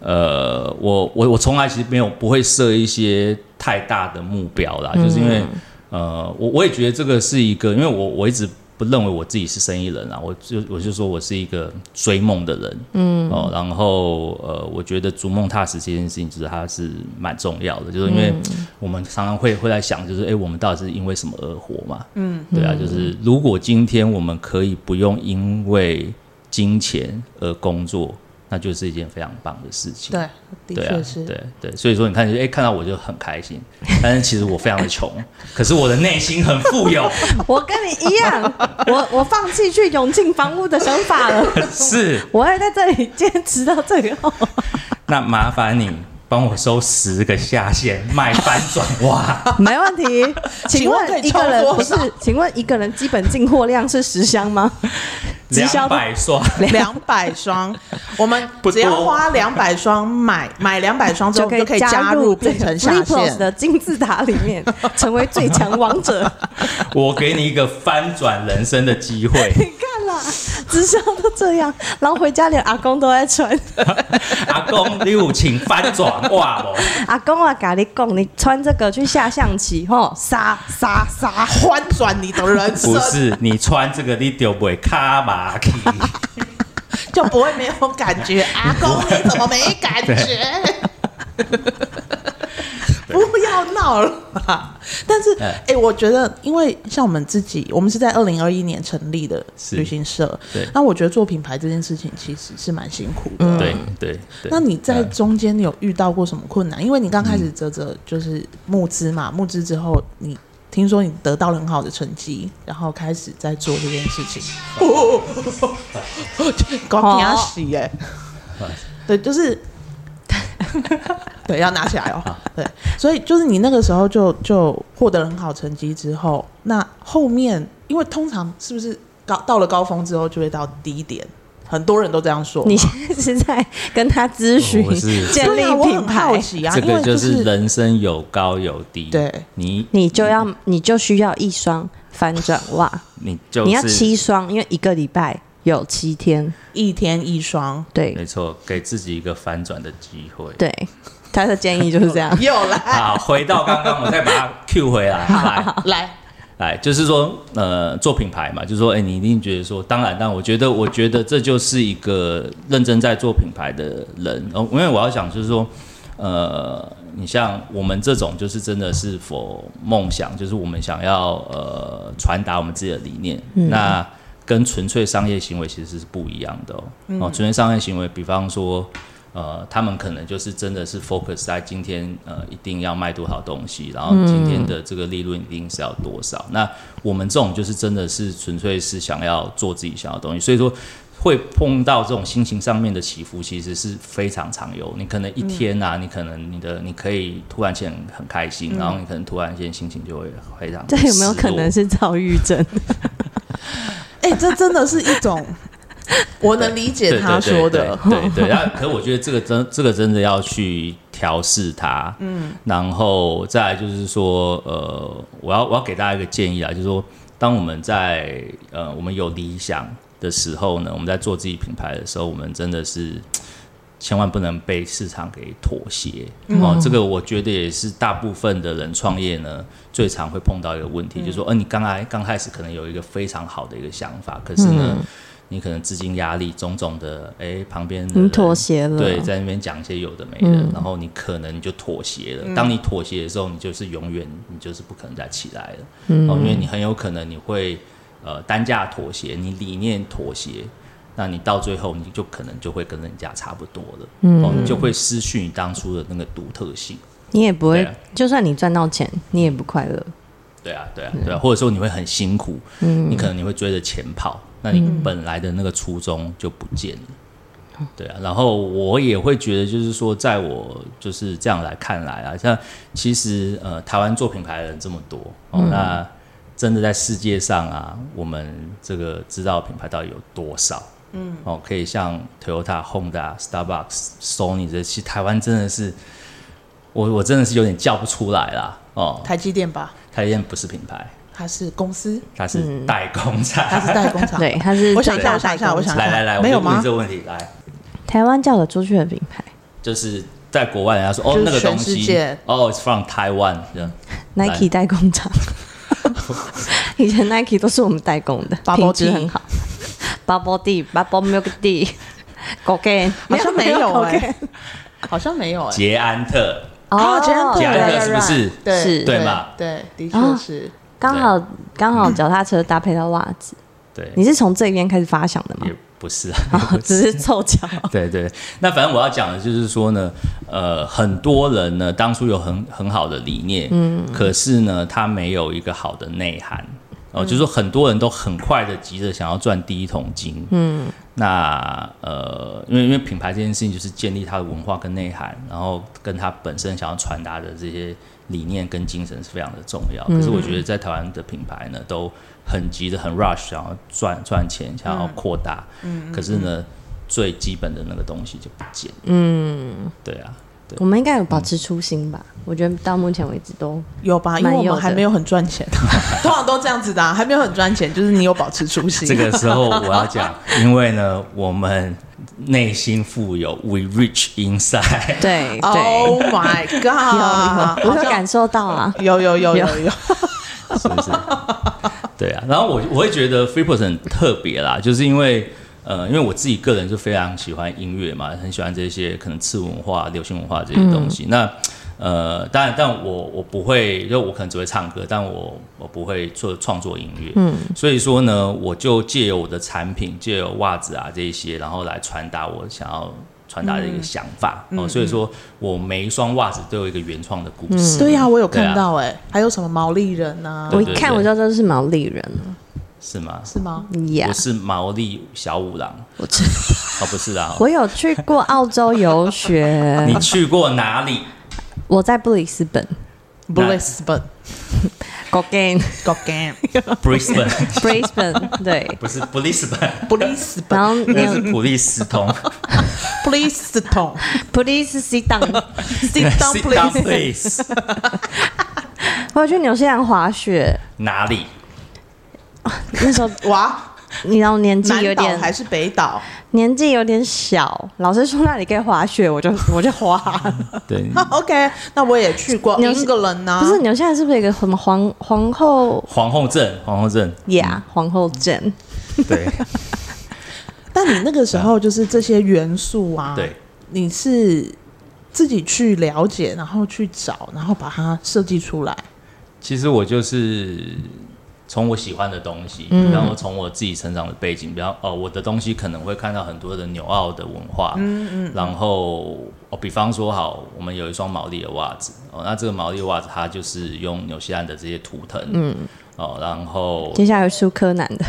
呃，我我我从来其实没有不会设一些太大的目标啦，就是因为呃，我我也觉得这个是一个，因为我我一直不认为我自己是生意人啊，我就我就说我是一个追梦的人，嗯哦，然后呃，我觉得逐梦踏实这件事情，其实它是蛮重要的，就是因为我们常常会会在想，就是哎，我们到底是因为什么而活嘛？嗯，对啊，就是如果今天我们可以不用因为金钱而工作。那就是一件非常棒的事情。对，的确是。对啊，对对，所以说你看，哎，看到我就很开心。但是其实我非常的穷，可是我的内心很富有。<laughs> 我跟你一样，我我放弃去永进房屋的想法了。<laughs> 是，我会在这里坚持到最后。<laughs> 那麻烦你帮我收十个下线卖翻转 <laughs> 哇。没问题。<laughs> 请问一个人不是？请问一个人基本进货量是十箱吗？两百双，<laughs> 两百双，我们只要花两百双买买两百双之后就可以加入变成下线的金字塔里面，成为最强王者。我给你一个翻转人生的机会。啦，<laughs> 直销都这样，然后回家连阿公都在穿。<laughs> 阿公，你有请翻转袜不？阿公啊，跟你讲，你穿这个去下象棋，吼，杀杀杀，翻转你的人生。不是，你穿这个你就不会卡嘛。<laughs> 就不会没有感觉。阿公，你怎么没感觉？闹了。但是，哎、欸，我觉得，因为像我们自己，我们是在二零二一年成立的旅行社。对。那我觉得做品牌这件事情其实是蛮辛苦的。嗯、对对。那你在中间有遇到过什么困难？因为你刚开始啧啧就是募资嘛，募资之后你。听说你得到了很好的成绩，然后开始在做这件事情。高压喜耶，对，就是，<laughs> 对，要拿起来哦。对，所以就是你那个时候就就获得了很好成绩之后，那后面因为通常是不是高到了高峰之后就会到低点？很多人都这样说。你现在是在跟他咨询建立品牌？这个就是人生有高有低。对，你你就要你就需要一双翻转袜。你就你要七双，因为一个礼拜有七天，一天一双。对，没错，给自己一个反转的机会。对，他的建议就是这样。<laughs> 又来，好，回到刚刚，我再把它 Q 回来。来来。哎，就是说，呃，做品牌嘛，就是说，哎，你一定觉得说，当然，但我觉得，我觉得这就是一个认真在做品牌的人，哦，因为我要想，就是说，呃，你像我们这种，就是真的是否梦想，就是我们想要呃传达我们自己的理念，嗯、那跟纯粹商业行为其实是不一样的哦，嗯、哦，纯粹商业行为，比方说。呃，他们可能就是真的是 focus 在今天，呃，一定要卖多少东西，然后今天的这个利润一定是要多少。嗯、那我们这种就是真的是纯粹是想要做自己想要的东西，所以说会碰到这种心情上面的起伏，其实是非常常有。你可能一天啊，嗯、你可能你的你可以突然间很开心，嗯、然后你可能突然间心情就会非常。这有没有可能是躁郁症？<laughs> 哎、欸，这真的是一种。<laughs> 我能理解他说的，对对，对。那可是我觉得这个真，这个真的要去调试它。嗯，然后再来就是说，呃，我要我要给大家一个建议啊，就是说，当我们在呃我们有理想的时候呢，我们在做自己品牌的时候，我们真的是千万不能被市场给妥协。嗯、哦，这个我觉得也是大部分的人创业呢最常会碰到一个问题，嗯、就是说，呃，你刚来刚开始可能有一个非常好的一个想法，可是呢。嗯你可能资金压力种种的，哎、欸，旁边你妥协了，对，在那边讲一些有的没的，嗯、然后你可能就妥协了。嗯、当你妥协的时候，你就是永远，你就是不可能再起来了。嗯，因为你很有可能你会呃单价妥协，你理念妥协，那你到最后你就可能就会跟人家差不多了。嗯，你就会失去你当初的那个独特性。你也不会，啊、就算你赚到钱，你也不快乐。对啊，对啊，对啊，或者说你会很辛苦。嗯，你可能你会追着钱跑。那你本来的那个初衷就不见了，嗯、对啊。然后我也会觉得，就是说，在我就是这样来看来啊，像其实呃，台湾做品牌的人这么多哦，嗯、那真的在世界上啊，我们这个知道品牌到底有多少？嗯，哦，可以像 Toyota、Honda、Starbucks、Sony 这些，台湾真的是我我真的是有点叫不出来啦。哦。台积电吧？台积电不是品牌。它是公司，它是代工厂，它是代工厂，<laughs> 对，它是。我想一下，我想一下，我想来来来，没有吗？问这个问题来。台湾叫得出去的品牌，就是在国外人家说哦，那个东西哦，it's from Taiwan，这样。Nike 代工厂。<laughs> 以前 Nike 都是我们代工的，品质很好。Bubble Tea，Bubble Milk Tea，Cocaine <laughs> 好像没有哎，好像没有哎。捷安特哦，捷安特，捷安特是不是？对，是，对嘛？对，的确是。刚好刚好脚踏车搭配到袜子。对，你是从这边开始发想的吗？不是啊，<laughs> 只是凑巧。<laughs> 对对，那反正我要讲的就是说呢，呃，很多人呢当初有很很好的理念，嗯，可是呢，他没有一个好的内涵，哦、呃，就是说很多人都很快的急着想要赚第一桶金，嗯，那呃，因为因为品牌这件事情就是建立它的文化跟内涵，然后跟它本身想要传达的这些理念跟精神是非常的重要。可是我觉得在台湾的品牌呢，都很急的，很 rush，想要赚赚钱，想要扩大。嗯，可是呢，嗯、最基本的那个东西就不见。嗯，对啊，对，我们应该有保持初心吧？嗯、我觉得到目前为止都有吧，因为我们还没有很赚钱，<laughs> 通常都这样子的、啊，还没有很赚钱，就是你有保持初心。这个时候我要讲，因为呢，我们内心富有，we rich inside。对，<laughs> 对，Oh my God，有有，我有感受到啊，有有有有有，有，是不是？对啊，然后我我会觉得 Freeport 很特别啦，就是因为呃，因为我自己个人就非常喜欢音乐嘛，很喜欢这些可能次文化、流行文化这些东西。嗯、那呃，当然，但我我不会，就我可能只会唱歌，但我我不会做创作音乐。嗯，所以说呢，我就借由我的产品，借由袜子啊这一些，然后来传达我想要。传达的一个想法、嗯、哦，所以说我每一双袜子都有一个原创的故事。嗯、对呀、啊，我有看到哎、欸，啊、还有什么毛利人呢、啊？我一看我就知道这是毛利人，是吗？是吗？我是毛利小五郎，我真哦不是啊，<laughs> 我有去过澳洲游学，<laughs> 你去过哪里？我在布里斯本，布里斯本。Go game, go game. Brisbane, <laughs> Brisbane，对，不是布里斯本，布里斯本，然后那是普利斯通，普利斯通，Please sit down, sit down, please. 我要去纽西兰滑雪，哪里？那时候哇。你要年纪有点还是北岛？年纪有点小，老师说那里可以滑雪，我就 <laughs> 我就滑。对，<laughs> OK，那我也去过。英格伦呢？不是，纽西兰是不是有一个什么皇皇后皇后镇？皇后镇，Yeah，皇后镇。对。<laughs> 但你那个时候就是这些元素啊，对，你是自己去了解，然后去找，然后把它设计出来。其实我就是。从我喜欢的东西，然后从我自己成长的背景，比方哦，我的东西可能会看到很多的纽澳的文化，嗯嗯，然后哦，比方说好，我们有一双毛利的袜子，哦，那这个毛利袜子它就是用纽西兰的这些图腾，嗯，哦，然后接下来出柯南的，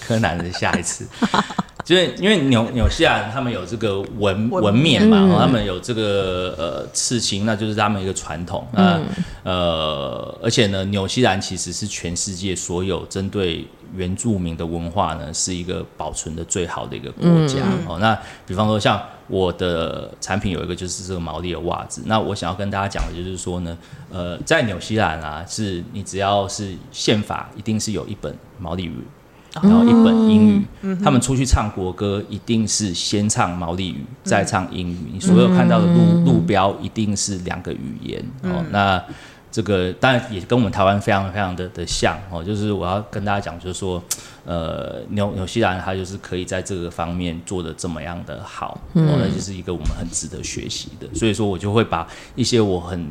柯南的下一次。<laughs> 就是因为纽纽西兰他们有这个纹纹面嘛，嗯、他们有这个呃刺青，那就是他们一个传统。嗯、那呃，而且呢，纽西兰其实是全世界所有针对原住民的文化呢，是一个保存的最好的一个国家。嗯、哦，那比方说像我的产品有一个就是这个毛利的袜子，那我想要跟大家讲的就是说呢，呃，在纽西兰啊，是你只要是宪法，一定是有一本毛利语。然后一本英语，嗯、他们出去唱国歌，一定是先唱毛利语，再唱英语。嗯、你所有看到的路路标，一定是两个语言。嗯、哦，那这个当然也跟我们台湾非常非常的的像哦。就是我要跟大家讲，就是说，呃，纽纽西兰它就是可以在这个方面做的这么样的好，嗯、哦，那就是一个我们很值得学习的。所以说我就会把一些我很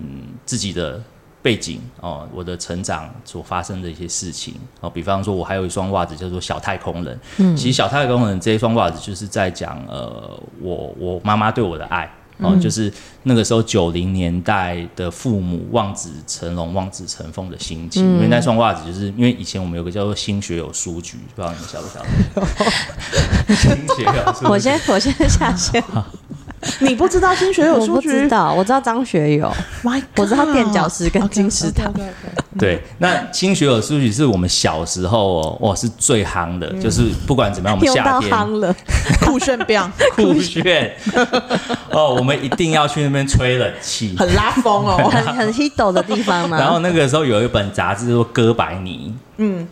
自己的。背景哦，我的成长所发生的一些事情哦，比方说，我还有一双袜子叫做小太空人。嗯，其实小太空人这一双袜子就是在讲呃，我我妈妈对我的爱哦，就是那个时候九零年代的父母望子成龙、望子成凤的心情。因为那双袜子，就是因为以前我们有个叫做新学友书局，不知道你们晓不晓得？新学友书局，我先我先下线。<laughs> <laughs> <laughs> 你不知道新学友书局？我不知道，我知道张学友。My God 我知道垫脚石跟金石堂。Okay, okay, okay, okay. 对，那新学友书局是我们小时候哦，哇，是最夯的，嗯、就是不管怎么样，我们夏天夯了，<laughs> 酷炫变 <laughs> 酷炫哦，我们一定要去那边吹冷气，很拉风哦，很很 hit 的地方嘛。然后那个时候有一本杂志叫做《哥白尼》，嗯。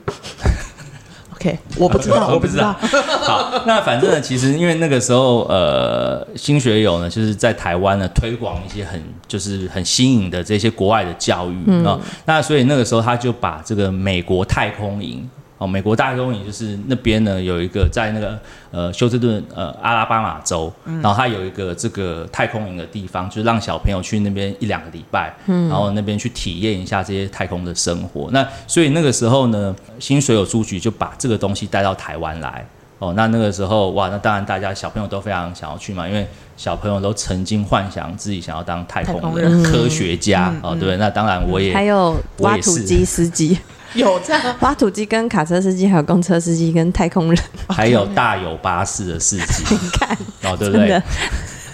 ？OK，<laughs> 我不知道，我不知道。好，那反正呢，其实因为那个时候，呃，新学友呢，就是在台湾呢推广一些很就是很新颖的这些国外的教育啊、嗯哦。那所以那个时候他就把这个美国太空营。哦，美国太空营就是那边呢，有一个在那个呃休斯顿呃阿拉巴马州，然后它有一个这个太空营的地方，就是让小朋友去那边一两个礼拜，然后那边去体验一下这些太空的生活。那所以那个时候呢，新水友书局就把这个东西带到台湾来。哦，那那个时候哇，那当然大家小朋友都非常想要去嘛，因为小朋友都曾经幻想自己想要当太空的、科学家。哦，对，那当然我也还有挖土机司机。有这样挖土机、跟卡车司机、还有公车司机、跟太空人，<laughs> 还有大有巴士的司机。<laughs> 你看，哦，对不对？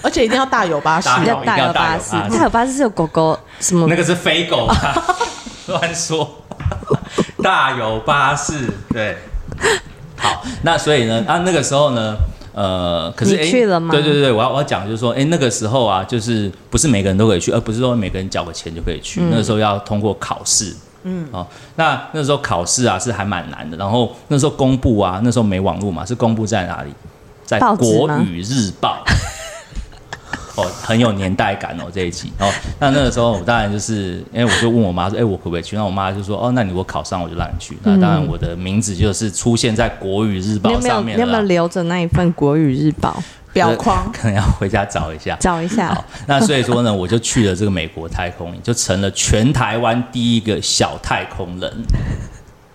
而且一定要大有巴士，要大有巴士。大有巴士是有狗狗什么？那个是飞狗吧，<laughs> 乱说。大有巴士，对。好，那所以呢，啊，那个时候呢，呃，可是你去了吗？对对对，我要我要讲就是说，哎，那个时候啊，就是不是每个人都可以去，而不是说每个人缴个钱就可以去。那个时候要通过考试。嗯，哦，那那时候考试啊是还蛮难的，然后那时候公布啊，那时候没网络嘛，是公布在哪里？在《国语日报》。<laughs> 哦，很有年代感哦，这一集哦。那那个时候我当然就是，因为我就问我妈说，哎，我可不可以去？那我妈就说，哦，那你如果考上，我就让你去。那当然，我的名字就是出现在《国语日报》上面。你有没有留着那一份《国语日报》？表框 <laughs> 可能要回家找一下，找一下。好，那所以说呢，我就去了这个美国太空，就成了全台湾第一个小太空人。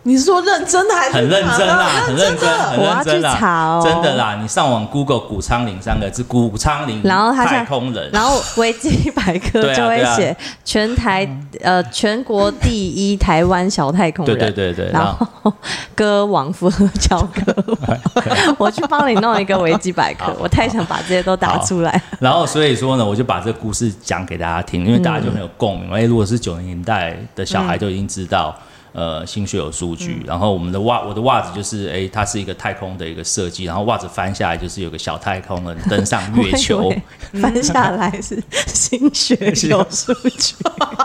你是说认真的还是很认真啦？很认真，很认真啦！真的啦！你上网 Google 谷昌林三个字，谷昌林，然后太空人，然后维基百科 <laughs> 就会写全台呃全国第一台湾小太空人，对对对对，然后 <laughs> 歌王符合教歌，<laughs> 我去帮你弄一个维基百科，我太想把这些都打出来。然后所以说呢，我就把这个故事讲给大家听，因为大家就很有共鸣。哎，如果是九零年代的小孩，就已经知道。呃，新学友书局，然后我们的袜，我的袜子就是，哎，它是一个太空的一个设计，然后袜子翻下来就是有个小太空人登上月球，<laughs> 翻下来是新学友书局，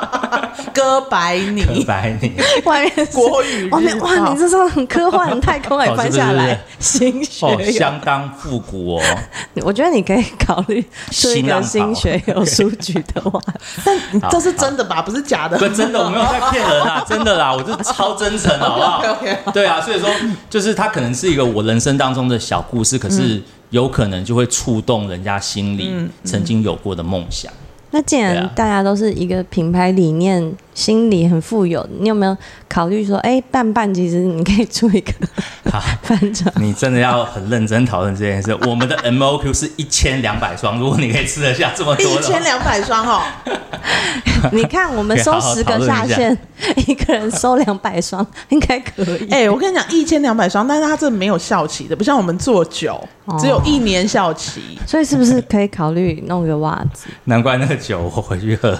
<laughs> 哥白尼，哥白尼，外面国语，外面哇，你这是很科幻太空还翻下来，新学友相当复古哦，<laughs> 我觉得你可以考虑做一个新学友书局的话，但这是真的吧？不是假的，不真的，我没有在骗人啊，真的啦，我就。<laughs> 超真诚，好不好？<laughs> 对啊，所以说就是它可能是一个我人生当中的小故事，可是有可能就会触动人家心里曾经有过的梦想。那既然大家都是一个品牌理念。心里很富有，你有没有考虑说，哎，半半其实你可以出一个 <laughs> 好 <laughs> 翻转？你真的要很认真讨论这件事。我们的 MOQ 是一千两百双，如果你可以吃得下这么多，一千两百双哦。<laughs> 你看，我们收十个下线，一,一个人收两百双，应该可以。哎，我跟你讲，一千两百双，但是它这没有效期的，不像我们做酒，只有一年效期。哦，所以是不是可以考虑弄个袜子？难怪那个酒我回去喝，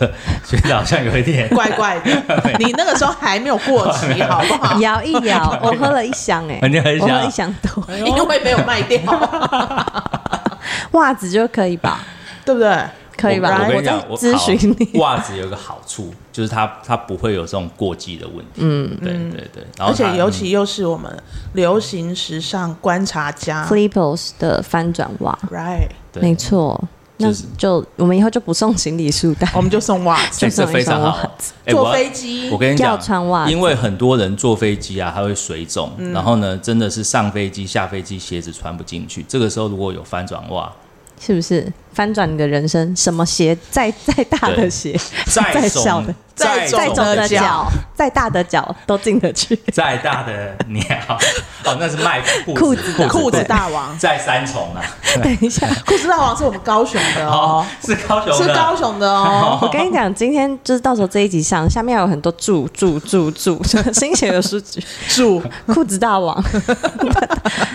觉得好像有一点怪怪的。<laughs> 你那个时候还没有过期，好不好？摇一摇，<laughs> 我喝了一箱哎、欸，我喝了一箱多，因为没有卖掉。<laughs> 袜子就可以吧？对不对？可以吧？我跟你讲，我咨询你，袜子有个好处，就是它它不会有这种过季的问题。嗯，对对对。而且尤其又是我们流行时尚观察家 Flippers 的翻转袜，Right？没错。那就我们以后就不送行李书袋，<laughs> 我们就送袜子，这非常好。坐飞机，我跟你讲，要穿袜，因为很多人坐飞机啊，他会水肿，然后呢，真的是上飞机下飞机鞋子穿不进去。这个时候如果有翻转袜，是不是翻转你的人生？什么鞋再再大的鞋，再 <laughs> 小的。再再重的脚，再大的脚都进得去。<laughs> 再大的鸟，<laughs> 哦，那是卖裤子裤子大王。再三重啊！等一下，裤子大王是我们高雄的哦，是高雄，是高雄的哦。我跟你讲，今天就是到时候这一集上，下面有很多注注注注，新写的书籍注裤子大王。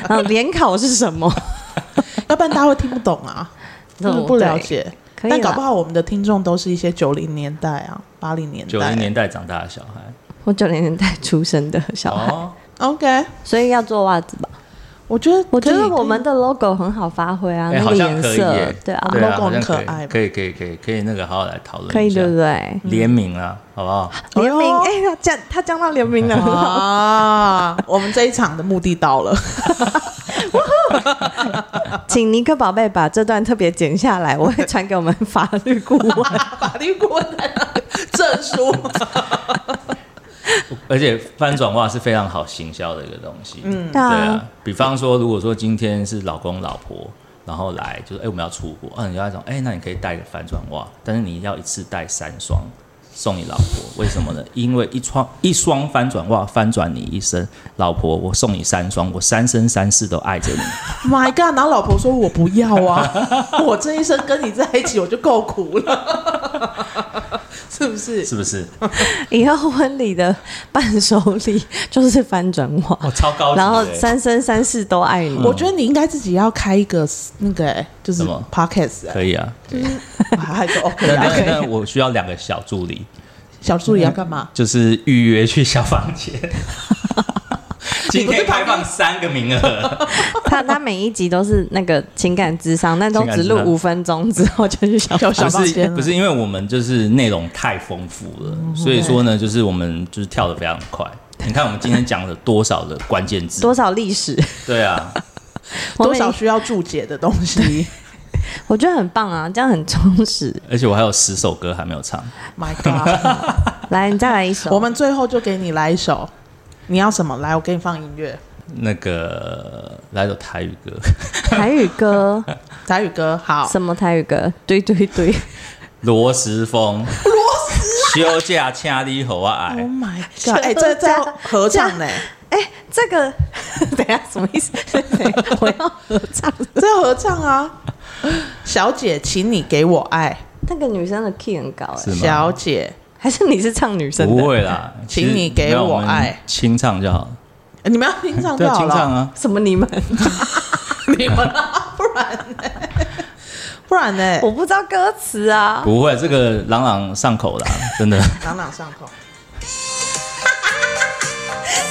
然后联考是什么？要不然大家会听不懂啊，<laughs> 不了解。但搞不好我们的听众都是一些九零年代啊，八零年代、九零年代长大的小孩，或九零年代出生的小孩。Oh, OK，所以要做袜子吧？我觉得，我觉得我们的 logo 很好发挥啊，那个颜色，对啊，logo 很可爱，可以可以可以可以那个好好来讨论，可以对不对？联名啊，好不好？联名，哎，他讲他讲到联名了。啊！<laughs> 我们这一场的目的到了，<laughs> 请尼克宝贝把这段特别剪下来，我会传给我们法律顾问，<laughs> 法律顾问证书。<laughs> 而且翻转袜是非常好行销的一个东西，嗯，对啊。比方说，如果说今天是老公老婆，然后来就是，哎、欸，我们要出国，嗯，你要讲，哎、欸，那你可以带个翻转袜，但是你要一次带三双送你老婆，为什么呢？<laughs> 因为一双一双翻转袜翻转你一生，老婆，我送你三双，我三生三世都爱着你。My God！然后老婆说我不要啊，我这一生跟你在一起我就够苦了。<laughs> <laughs> 是不是？是不是？<laughs> 以后婚礼的伴手礼 <laughs> 就是翻转袜，哦，超高级。然后三生三世都爱你。我觉得你应该自己要开一个那个，就是什么 podcast 可以啊，就是还是 OK。啊那我需要两个小助理，小助理要干嘛？就是预约去小房间。<laughs> 今天开放三个名额，<laughs> 他他每一集都是那个情感智商，但都只录五分钟之后就去小小房间。不是因为我们就是内容太丰富了，所以说呢，就是我们就是跳的非常快。你看我们今天讲了多少的关键字，多少历史？对啊，多少需要注解的东西，<laughs> 我觉得很棒啊，这样很充实。而且我还有十首歌还没有唱。My God！来，你再来一首，我们最后就给你来一首。你要什么？来，我给你放音乐。那个来首台语歌。台语歌，<laughs> 台语歌，好。什么台语歌？对对对。罗时丰。罗时。休假请你和我爱。Oh my god！哎、欸，这这合唱呢？哎、欸，这个 <laughs> 等下什么意思？<laughs> 我要合唱，这要合唱啊！小姐，请你给我爱。那个女生的 key 很高哎。小姐。还是你是唱女生的？不会啦，请你给我爱，清唱就好。你们要清唱就好了。清唱啊！什么你们？<laughs> 你们啊？不然呢？不然呢？我不知道歌词啊。不会，这个朗朗上口啦，<laughs> 真的。朗朗上口。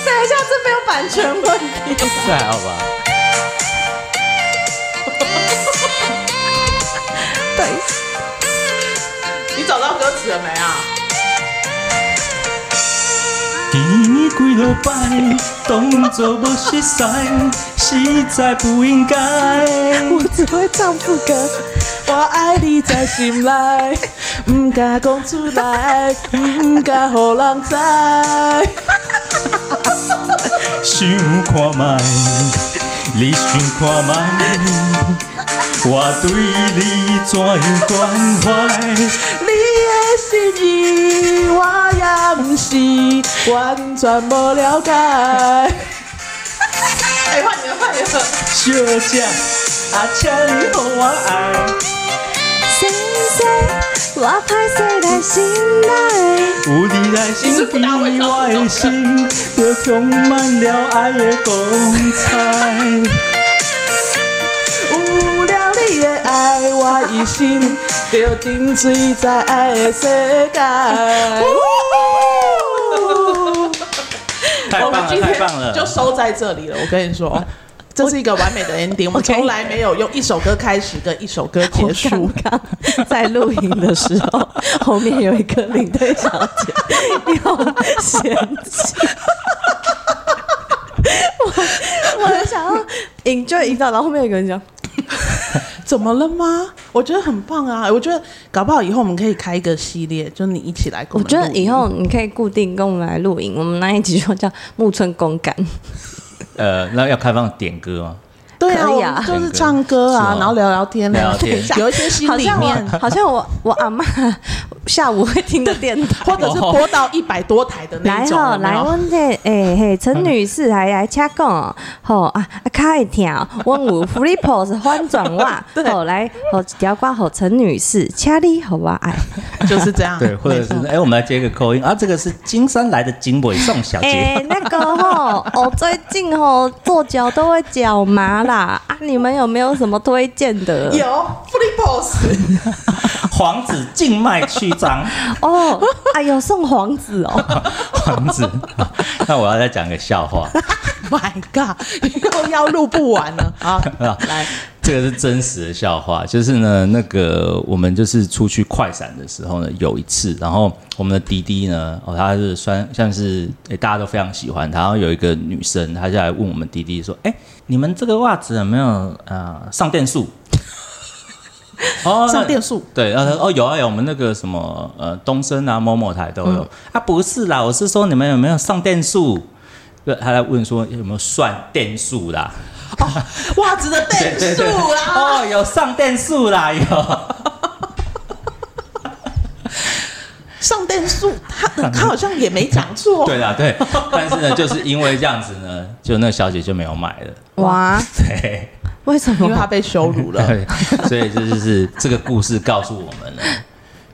等一下，这没有版权问题。这还好吧？<laughs> 对。你找到歌词了没啊？你几落摆，当作无熟悉，实在不应该。我只会唱副歌，我爱你在心内，不敢讲出来，不敢让人知。想看觅，你想看觅，我对你怎样关怀？心意我也不是完全无了解。<laughs> 哎，换你了，换你了。小姐，啊，请你给我爱。先生，我歹势来心内。有你在身边，我的心就充满了爱的光彩。<laughs> 你的爱，我一心就沉醉在爱的世界。<laughs> 太棒了，太棒了！就收在这里了。我跟你说，这是一个完美的 ending。<laughs> 我们从来没有用一首歌开始跟一首歌结束。刚刚在录音的时候，<laughs> 后面有一个领队小姐要嫌弃。我我很想要 enjoy 一道，然后后面有一个人讲。<laughs> 怎么了吗？我觉得很棒啊！我觉得搞不好以后我们可以开一个系列，就你一起来跟我们。我觉得以后你可以固定跟我们来录影，我们那一集就叫木村公感。<laughs> 呃，那要开放点歌吗？对啊，就是唱歌啊，然后聊聊天，聊天，<laughs> 有一些心里面，好像我我阿嬷下午会听的电台，<laughs> 或者是播到一百多台的那种。来哈，来问这哎嘿，陈女士还来掐讲，好啊，开听，我有 Flipos 翻转袜，<laughs> 好来，好调挂好陈女士，掐你好吧，爱就是这样。对，或者是哎，我们来接个口音啊，这个是金山来的金伟宋小姐。哎，那个哈，我最近吼做脚都会脚麻。啦啊！你们有没有什么推荐的？有 Flipos 黄子静脉曲张。<laughs> 哦，哎呦，送黄子哦，<laughs> 黄子。<laughs> 那我要再讲一个笑话。My God，又要录不完了啊！来，这个是真实的笑话，就是呢，那个我们就是出去快闪的时候呢，有一次，然后我们的滴滴呢，哦，他是算像是诶，大家都非常喜欢他，然后有一个女生，她就来问我们滴滴说：“哎，你们这个袜子有没有呃上电素？”哦，<laughs> 上电数？对，然后他说：“哦，有啊有，我们那个什么呃东森啊某某台都有。嗯”啊，不是啦，我是说你们有没有上电素？他来问说有没有算电数啦？哦，袜子的电数啦！<laughs> 哦，有上电数啦，有上电数，他他好像也没讲错。<laughs> 对啦，对，但是呢，就是因为这样子呢，就那个小姐就没有买了。哇，对，为什么？因为他被羞辱了。<laughs> 对，所以这就是这个故事告诉我们了，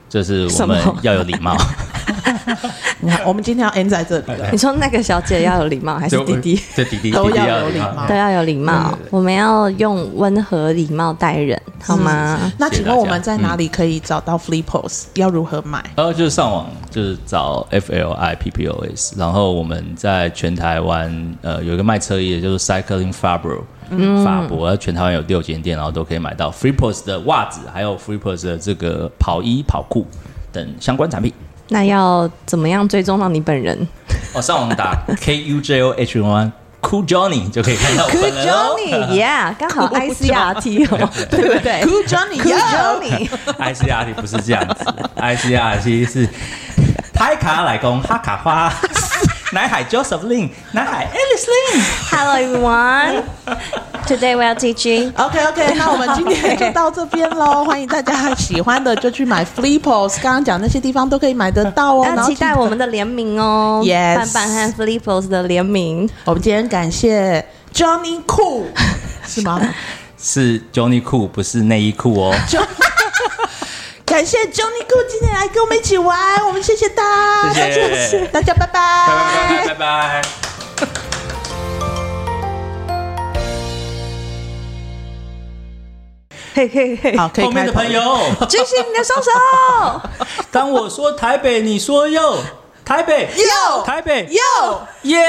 就是我们要有礼貌。<laughs> 你看，<laughs> 我们今天要 end 在这里了。你说那个小姐要有礼貌，还是弟弟？对，弟弟 <laughs> 都要有礼貌，都要有礼貌。我们要用温和礼貌待人，好吗？那请问我们在哪里可以找到 Flipos？要如何买？呃就是上网，就是找 F L I P P O S。然后我们在全台湾呃有一个卖车衣的，就是 Cycling Fabro，嗯，法国，全台湾有六间店，然后都可以买到 Freepos 的袜子，还有 Freepos 的这个跑衣、跑裤等相关产品。那要怎么样追踪到你本人？哦，上网打 K U J O H N Cool Johnny 就可以看到我本人。Cool Johnny，Yeah，刚好 I C R T 哦，对不对？Cool Johnny，Cool Johnny，I C R T 不是这样子，I C R T 是台卡来攻哈卡花。南海 Joseph Lin，南海 Alice Lin。Hello everyone. Today we are teaching. OK OK，那我们今天就到这边喽。欢迎大家喜欢的就去买 Flippos，刚刚讲那些地方都可以买得到哦。要期待我们的联名哦。Yes，范范和 Flipos 的联名。我们今天感谢 Johnny Cool，是吗？是 Johnny Cool，不是内衣裤哦。感谢 Johnny Cool 今天来跟我们一起玩，我们谢谢他，谢谢。<laughs> 大家，拜拜，拜拜，拜拜。<laughs> 嘿嘿嘿，好，可以后面的朋友。举起你的双手。<laughs> 当我说台北，你说右，台北右，台北。右，耶。